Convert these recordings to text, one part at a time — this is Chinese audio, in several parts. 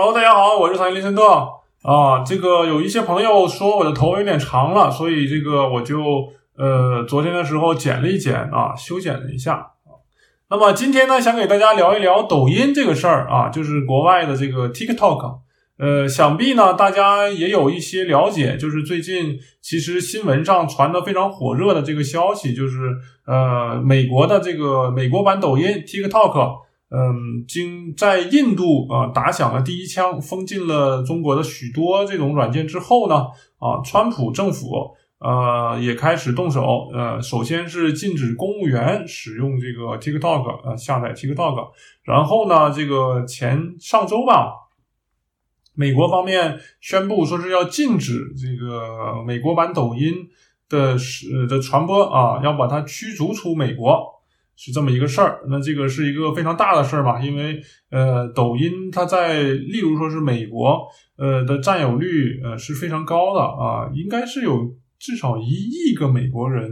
Hello，大家好，我是财经林森特啊。这个有一些朋友说我的头有点长了，所以这个我就呃昨天的时候剪了一剪啊，修剪了一下。那么今天呢，想给大家聊一聊抖音这个事儿啊，就是国外的这个 TikTok。呃，想必呢大家也有一些了解，就是最近其实新闻上传的非常火热的这个消息，就是呃美国的这个美国版抖音 TikTok。嗯，经在印度啊打响了第一枪，封禁了中国的许多这种软件之后呢，啊，川普政府呃也开始动手，呃，首先是禁止公务员使用这个 TikTok，呃，下载 TikTok，然后呢，这个前上周吧，美国方面宣布说是要禁止这个美国版抖音的是的传播啊，要把它驱逐出美国。是这么一个事儿，那这个是一个非常大的事儿嘛？因为呃，抖音它在，例如说是美国，呃的占有率呃是非常高的啊，应该是有至少一亿个美国人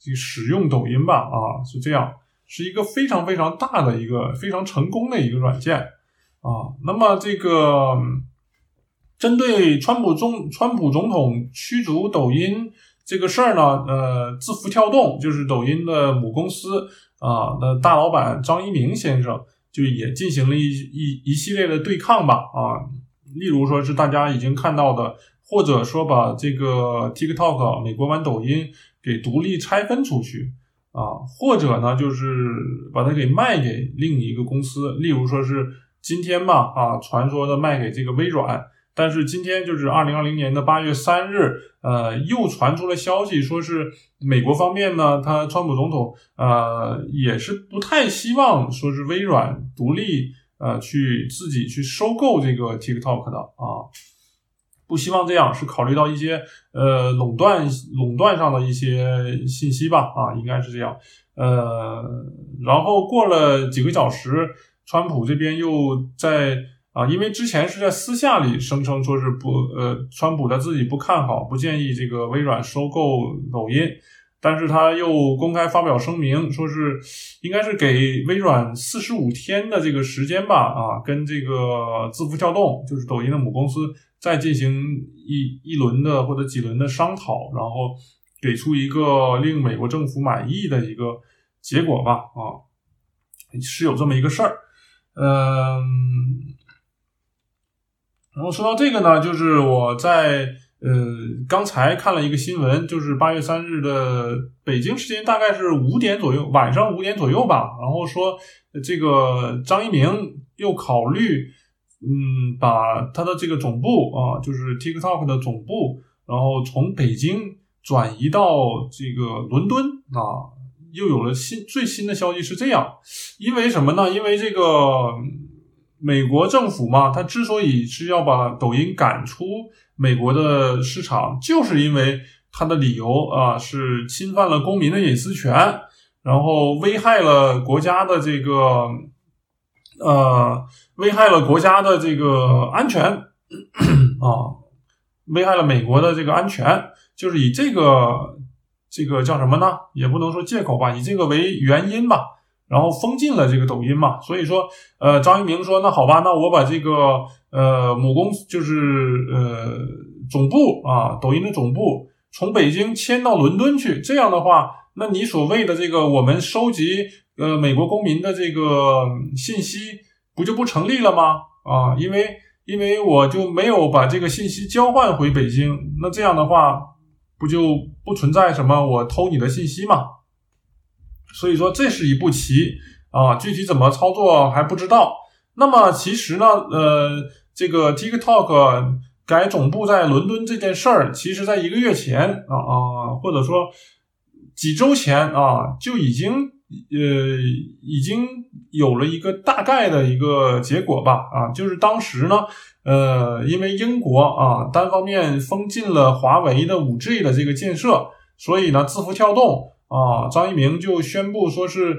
去使用抖音吧？啊，是这样，是一个非常非常大的一个非常成功的一个软件啊。那么这个针对川普总川普总统驱逐抖音这个事儿呢，呃，字符跳动就是抖音的母公司。啊，那大老板张一鸣先生就也进行了一一一系列的对抗吧，啊，例如说是大家已经看到的，或者说把这个 TikTok 美国版抖音给独立拆分出去，啊，或者呢就是把它给卖给另一个公司，例如说是今天嘛，啊，传说的卖给这个微软。但是今天就是二零二零年的八月三日，呃，又传出了消息，说是美国方面呢，他川普总统呃也是不太希望说是微软独立呃去自己去收购这个 TikTok 的啊，不希望这样，是考虑到一些呃垄断垄断上的一些信息吧啊，应该是这样，呃，然后过了几个小时，川普这边又在。啊，因为之前是在私下里声称说是不，呃，川普他自己不看好，不建议这个微软收购抖音，但是他又公开发表声明，说是应该是给微软四十五天的这个时间吧，啊，跟这个字符跳动，就是抖音的母公司，再进行一一轮的或者几轮的商讨，然后给出一个令美国政府满意的一个结果吧，啊，是有这么一个事儿，嗯。然后说到这个呢，就是我在呃刚才看了一个新闻，就是八月三日的北京时间大概是五点左右，晚上五点左右吧。然后说这个张一鸣又考虑嗯把他的这个总部啊，就是 TikTok 的总部，然后从北京转移到这个伦敦啊，又有了新最新的消息是这样，因为什么呢？因为这个。美国政府嘛，他之所以是要把抖音赶出美国的市场，就是因为他的理由啊是侵犯了公民的隐私权，然后危害了国家的这个呃，危害了国家的这个安全啊，危害了美国的这个安全，就是以这个这个叫什么呢？也不能说借口吧，以这个为原因吧。然后封禁了这个抖音嘛，所以说，呃，张一鸣说，那好吧，那我把这个呃母公司就是呃总部啊，抖音的总部从北京迁到伦敦去，这样的话，那你所谓的这个我们收集呃美国公民的这个信息不就不成立了吗？啊，因为因为我就没有把这个信息交换回北京，那这样的话不就不存在什么我偷你的信息吗？所以说这是一步棋啊，具体怎么操作还不知道。那么其实呢，呃，这个 TikTok 改总部在伦敦这件事儿，其实在一个月前啊啊，或者说几周前啊，就已经呃已经有了一个大概的一个结果吧啊，就是当时呢，呃，因为英国啊单方面封禁了华为的五 G 的这个建设，所以呢，字符跳动。啊，张一鸣就宣布说是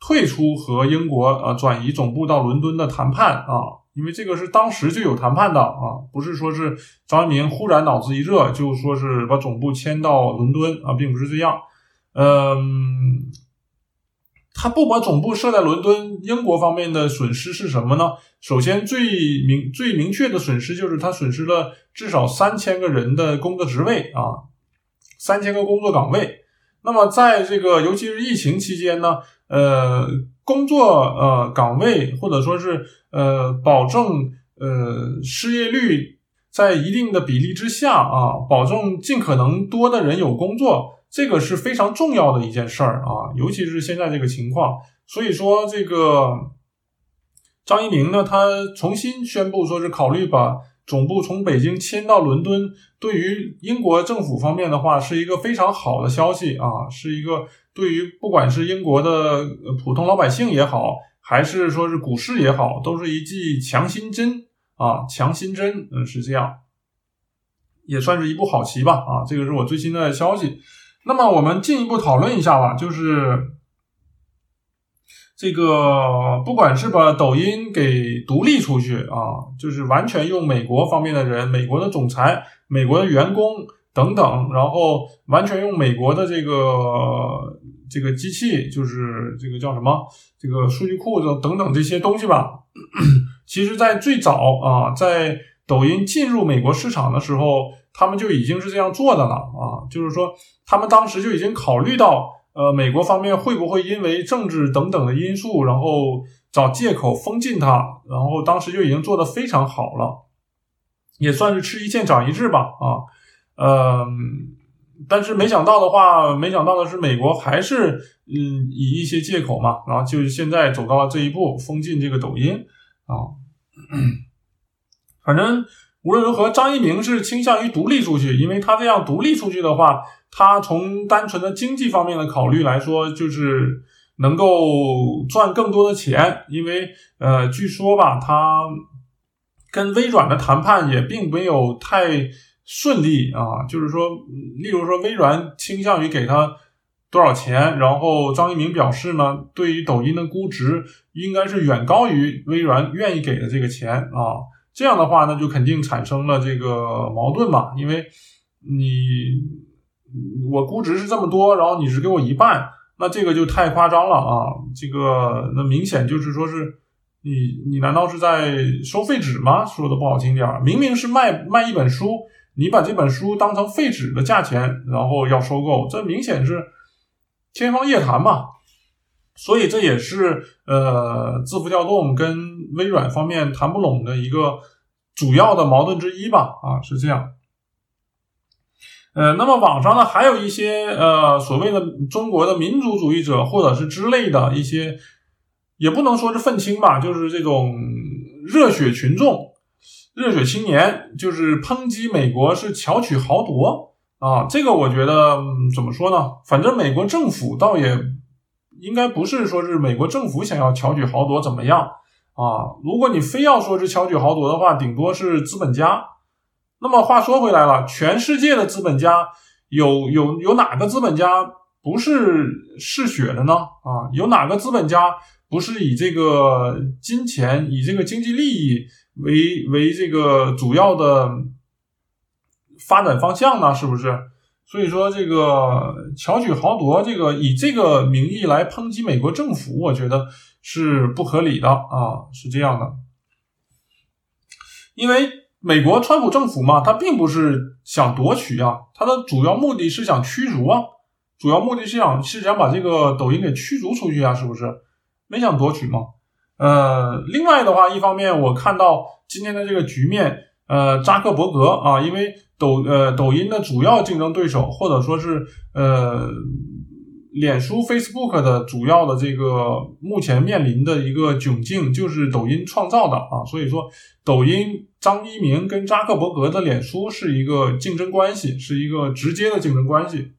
退出和英国呃转移总部到伦敦的谈判啊，因为这个是当时就有谈判的啊，不是说是张一鸣忽然脑子一热就说是把总部迁到伦敦啊，并不是这样。嗯，他不把总部设在伦敦，英国方面的损失是什么呢？首先，最明最明确的损失就是他损失了至少三千个人的工作职位啊，三千个工作岗位。那么，在这个尤其是疫情期间呢，呃，工作呃岗位或者说是呃保证呃失业率在一定的比例之下啊，保证尽可能多的人有工作。这个是非常重要的一件事儿啊，尤其是现在这个情况。所以说，这个张一鸣呢，他重新宣布说是考虑把总部从北京迁到伦敦，对于英国政府方面的话，是一个非常好的消息啊，是一个对于不管是英国的普通老百姓也好，还是说是股市也好，都是一剂强心针啊，强心针，嗯，是这样，也算是一步好棋吧啊，这个是我最新的消息。那么我们进一步讨论一下吧，就是这个，不管是把抖音给独立出去啊，就是完全用美国方面的人、美国的总裁、美国的员工等等，然后完全用美国的这个这个机器，就是这个叫什么这个数据库等等等这些东西吧。其实，在最早啊，在抖音进入美国市场的时候。他们就已经是这样做的了啊，就是说，他们当时就已经考虑到，呃，美国方面会不会因为政治等等的因素，然后找借口封禁它，然后当时就已经做得非常好了，也算是吃一堑长一智吧啊，呃，但是没想到的话，没想到的是，美国还是嗯以一些借口嘛，然后就是现在走到了这一步，封禁这个抖音啊，反正。无论如何，张一鸣是倾向于独立出去，因为他这样独立出去的话，他从单纯的经济方面的考虑来说，就是能够赚更多的钱。因为呃，据说吧，他跟微软的谈判也并没有太顺利啊。就是说，例如说，微软倾向于给他多少钱，然后张一鸣表示呢，对于抖音的估值应该是远高于微软愿意给的这个钱啊。这样的话呢，就肯定产生了这个矛盾嘛，因为你我估值是这么多，然后你只给我一半，那这个就太夸张了啊！这个那明显就是说是你你难道是在收废纸吗？说的不好听点儿，明明是卖卖一本书，你把这本书当成废纸的价钱，然后要收购，这明显是天方夜谭嘛！所以这也是呃，字符调动跟微软方面谈不拢的一个主要的矛盾之一吧，啊，是这样。呃，那么网上呢还有一些呃所谓的中国的民族主义者或者是之类的一些，也不能说是愤青吧，就是这种热血群众、热血青年，就是抨击美国是巧取豪夺啊。这个我觉得怎么说呢？反正美国政府倒也。应该不是说是美国政府想要巧取豪夺怎么样啊？如果你非要说是巧取豪夺的话，顶多是资本家。那么话说回来了，全世界的资本家有有有哪个资本家不是嗜血的呢？啊，有哪个资本家不是以这个金钱、以这个经济利益为为这个主要的发展方向呢？是不是？所以说，这个巧取豪夺，这个以这个名义来抨击美国政府，我觉得是不合理的啊，是这样的。因为美国川普政府嘛，他并不是想夺取啊，他的主要目的是想驱逐啊，主要目的是想是想把这个抖音给驱逐出去啊，是不是？没想夺取吗？呃，另外的话，一方面我看到今天的这个局面。呃，扎克伯格啊，因为抖呃抖音的主要竞争对手，或者说是呃脸书 Facebook 的主要的这个目前面临的一个窘境，就是抖音创造的啊。所以说，抖音张一鸣跟扎克伯格的脸书是一个竞争关系，是一个直接的竞争关系。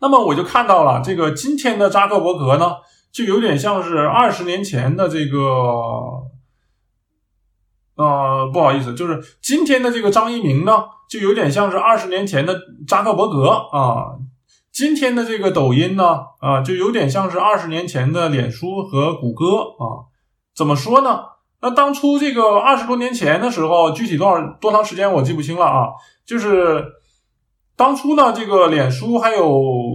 那么我就看到了这个今天的扎克伯格呢，就有点像是二十年前的这个。呃，不好意思，就是今天的这个张一鸣呢，就有点像是二十年前的扎克伯格啊。今天的这个抖音呢，啊，就有点像是二十年前的脸书和谷歌啊。怎么说呢？那当初这个二十多年前的时候，具体多少多长时间我记不清了啊。就是当初呢，这个脸书还有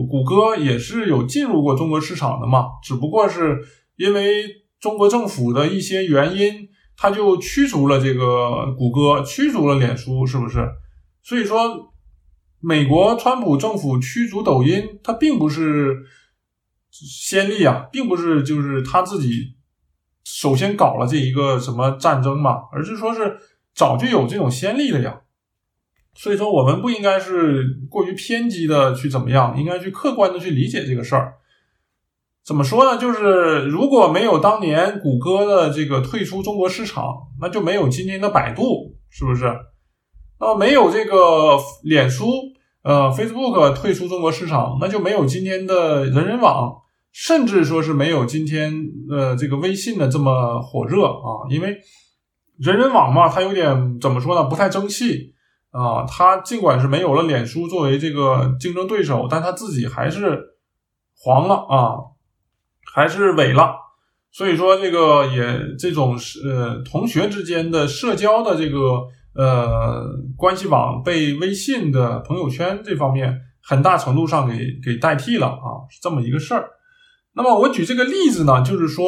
谷歌也是有进入过中国市场的嘛，只不过是因为中国政府的一些原因，他就驱逐了这个谷歌，驱逐了脸书，是不是？所以说，美国川普政府驱逐抖音，它并不是先例啊，并不是就是他自己首先搞了这一个什么战争嘛，而是说是早就有这种先例了呀。所以说，我们不应该是过于偏激的去怎么样，应该去客观的去理解这个事儿。怎么说呢？就是如果没有当年谷歌的这个退出中国市场，那就没有今天的百度，是不是？那么没有这个脸书，呃，Facebook 退出中国市场，那就没有今天的人人网，甚至说是没有今天呃这个微信的这么火热啊。因为人人网嘛，它有点怎么说呢？不太争气。啊，他尽管是没有了脸书作为这个竞争对手，但他自己还是黄了啊，还是萎了。所以说，这个也这种是呃同学之间的社交的这个呃关系网被微信的朋友圈这方面很大程度上给给代替了啊，是这么一个事儿。那么我举这个例子呢，就是说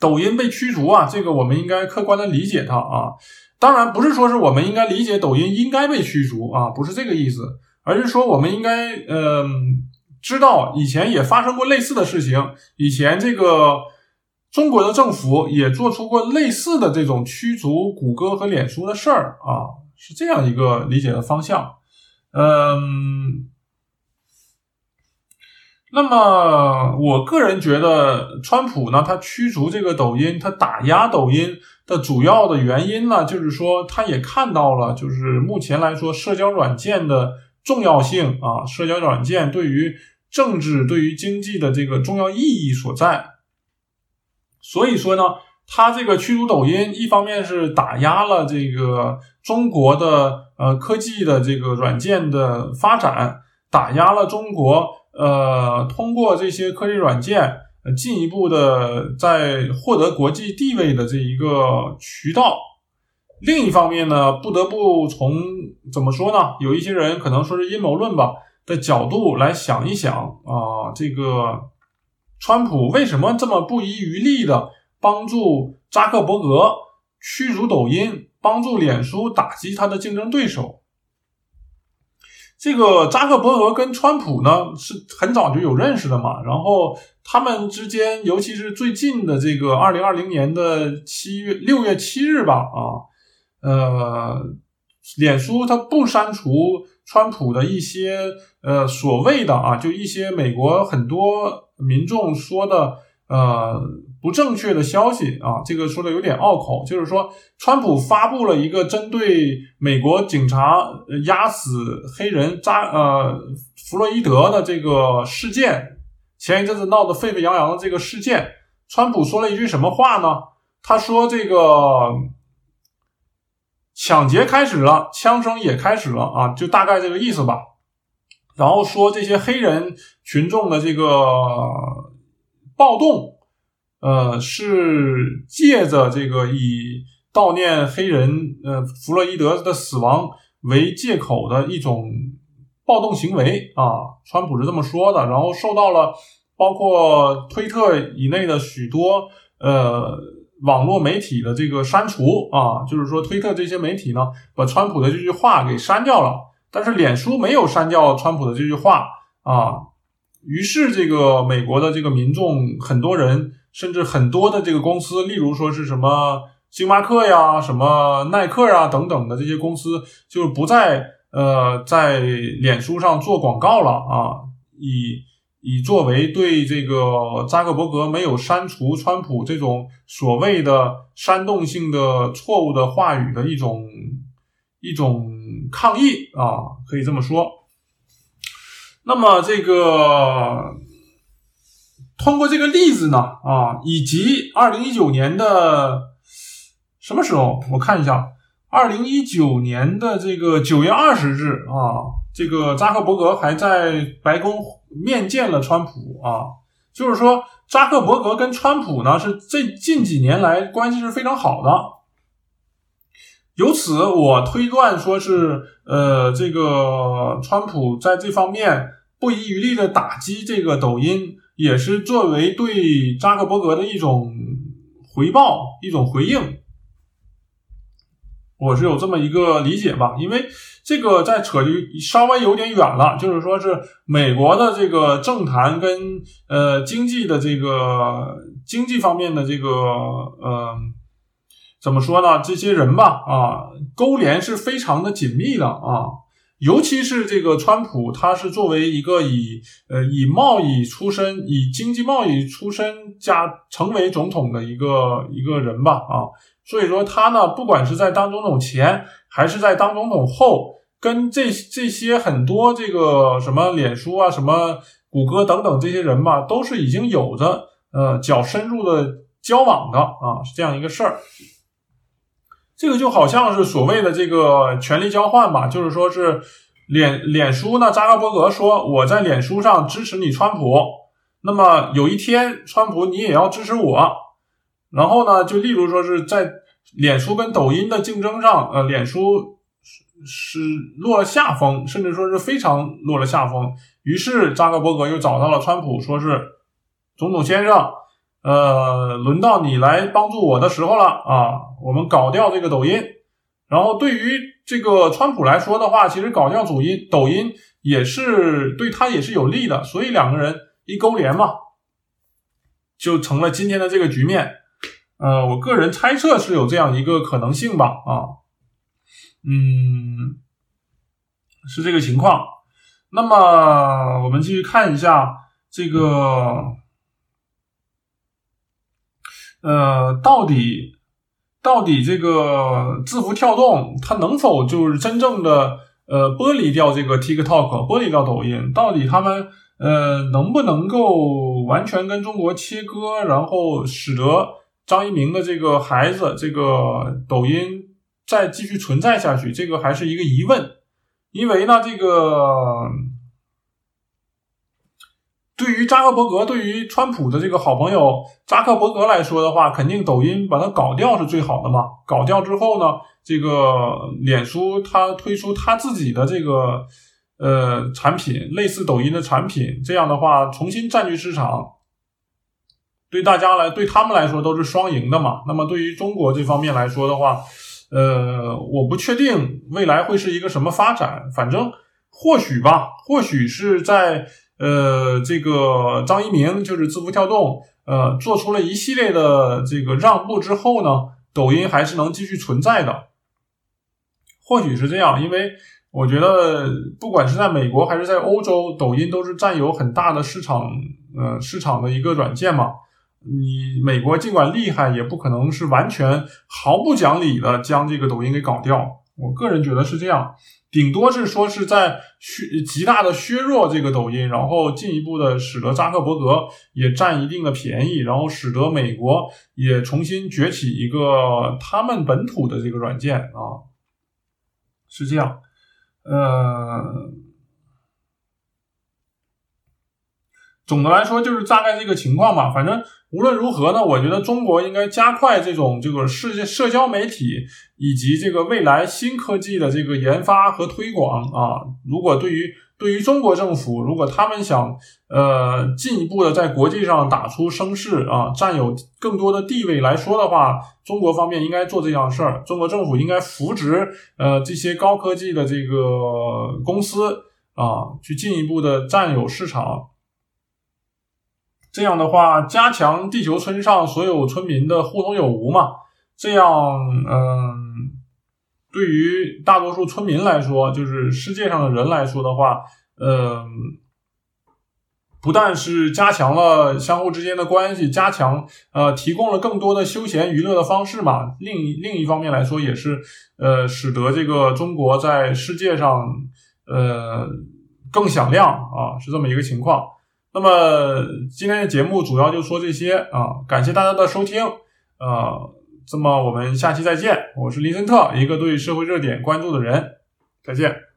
抖音被驱逐啊，这个我们应该客观的理解它啊。当然不是说是我们应该理解抖音应该被驱逐啊，不是这个意思，而是说我们应该嗯知道以前也发生过类似的事情，以前这个中国的政府也做出过类似的这种驱逐谷歌和脸书的事儿啊，是这样一个理解的方向，嗯。那么，我个人觉得，川普呢，他驱逐这个抖音，他打压抖音的主要的原因呢，就是说，他也看到了，就是目前来说，社交软件的重要性啊，社交软件对于政治、对于经济的这个重要意义所在。所以说呢，他这个驱逐抖音，一方面是打压了这个中国的呃科技的这个软件的发展，打压了中国。呃，通过这些科技软件，进一步的在获得国际地位的这一个渠道。另一方面呢，不得不从怎么说呢？有一些人可能说是阴谋论吧的角度来想一想啊，这个川普为什么这么不遗余力的帮助扎克伯格驱逐抖音，帮助脸书打击他的竞争对手？这个扎克伯格跟川普呢是很早就有认识的嘛，然后他们之间，尤其是最近的这个二零二零年的七月六月七日吧，啊，呃，脸书它不删除川普的一些呃所谓的啊，就一些美国很多民众说的呃。不正确的消息啊，这个说的有点拗口，就是说，川普发布了一个针对美国警察压死黑人扎呃弗洛伊德的这个事件，前一阵子闹得沸沸扬扬的这个事件，川普说了一句什么话呢？他说：“这个抢劫开始了，枪声也开始了啊，就大概这个意思吧。”然后说这些黑人群众的这个暴动。呃，是借着这个以悼念黑人呃弗洛伊德的死亡为借口的一种暴动行为啊，川普是这么说的，然后受到了包括推特以内的许多呃网络媒体的这个删除啊，就是说推特这些媒体呢把川普的这句话给删掉了，但是脸书没有删掉川普的这句话啊，于是这个美国的这个民众很多人。甚至很多的这个公司，例如说是什么星巴克呀、什么耐克啊等等的这些公司，就不再呃在脸书上做广告了啊，以以作为对这个扎克伯格没有删除川普这种所谓的煽动性的错误的话语的一种一种抗议啊，可以这么说。那么这个。通过这个例子呢，啊，以及二零一九年的什么时候？我看一下，二零一九年的这个九月二十日啊，这个扎克伯格还在白宫面见了川普啊，就是说扎克伯格跟川普呢是这近几年来关系是非常好的，由此我推断说是，呃，这个川普在这方面不遗余力的打击这个抖音，也是作为对扎克伯格的一种回报、一种回应。我是有这么一个理解吧，因为这个在扯就稍微有点远了，就是说是美国的这个政坛跟呃经济的这个经济方面的这个呃怎么说呢？这些人吧啊勾连是非常的紧密的啊，尤其是这个川普，他是作为一个以呃以贸易出身、以经济贸易出身加成为总统的一个一个人吧啊。所以说他呢，不管是在当总统前，还是在当总统后，跟这这些很多这个什么脸书啊、什么谷歌等等这些人吧，都是已经有着呃较深入的交往的啊，是这样一个事儿。这个就好像是所谓的这个权力交换吧，就是说是脸脸书呢，扎克伯格说我在脸书上支持你川普，那么有一天川普你也要支持我。然后呢，就例如说是在脸书跟抖音的竞争上，呃，脸书是落了下风，甚至说是非常落了下风。于是扎克伯格又找到了川普，说是总统先生，呃，轮到你来帮助我的时候了啊，我们搞掉这个抖音。然后对于这个川普来说的话，其实搞掉抖音，抖音也是对他也是有利的，所以两个人一勾连嘛，就成了今天的这个局面。呃，我个人猜测是有这样一个可能性吧，啊，嗯，是这个情况。那么我们继续看一下这个，呃，到底到底这个字符跳动它能否就是真正的呃剥离掉这个 TikTok，剥离掉抖音？到底他们呃能不能够完全跟中国切割，然后使得？张一鸣的这个孩子，这个抖音再继续存在下去，这个还是一个疑问。因为呢，这个对于扎克伯格，对于川普的这个好朋友扎克伯格来说的话，肯定抖音把它搞掉是最好的嘛。搞掉之后呢，这个脸书它推出它自己的这个呃产品，类似抖音的产品，这样的话重新占据市场。对大家来，对他们来说都是双赢的嘛。那么对于中国这方面来说的话，呃，我不确定未来会是一个什么发展。反正或许吧，或许是在呃这个张一鸣就是字符跳动呃做出了一系列的这个让步之后呢，抖音还是能继续存在的。或许是这样，因为我觉得不管是在美国还是在欧洲，抖音都是占有很大的市场呃市场的一个软件嘛。你美国尽管厉害，也不可能是完全毫不讲理的将这个抖音给搞掉。我个人觉得是这样，顶多是说是在削极大的削弱这个抖音，然后进一步的使得扎克伯格也占一定的便宜，然后使得美国也重新崛起一个他们本土的这个软件啊，是这样，呃。总的来说就是大概这个情况吧。反正无论如何呢，我觉得中国应该加快这种这个世界社交媒体以及这个未来新科技的这个研发和推广啊。如果对于对于中国政府，如果他们想呃进一步的在国际上打出声势啊，占有更多的地位来说的话，中国方面应该做这样事儿。中国政府应该扶植呃这些高科技的这个公司啊，去进一步的占有市场。这样的话，加强地球村上所有村民的互通有无嘛？这样，嗯，对于大多数村民来说，就是世界上的人来说的话，嗯，不但是加强了相互之间的关系，加强呃，提供了更多的休闲娱乐的方式嘛。另另一方面来说，也是呃，使得这个中国在世界上呃更响亮啊，是这么一个情况。那么今天的节目主要就说这些啊，感谢大家的收听，啊，那么我们下期再见，我是林森特，一个对社会热点关注的人，再见。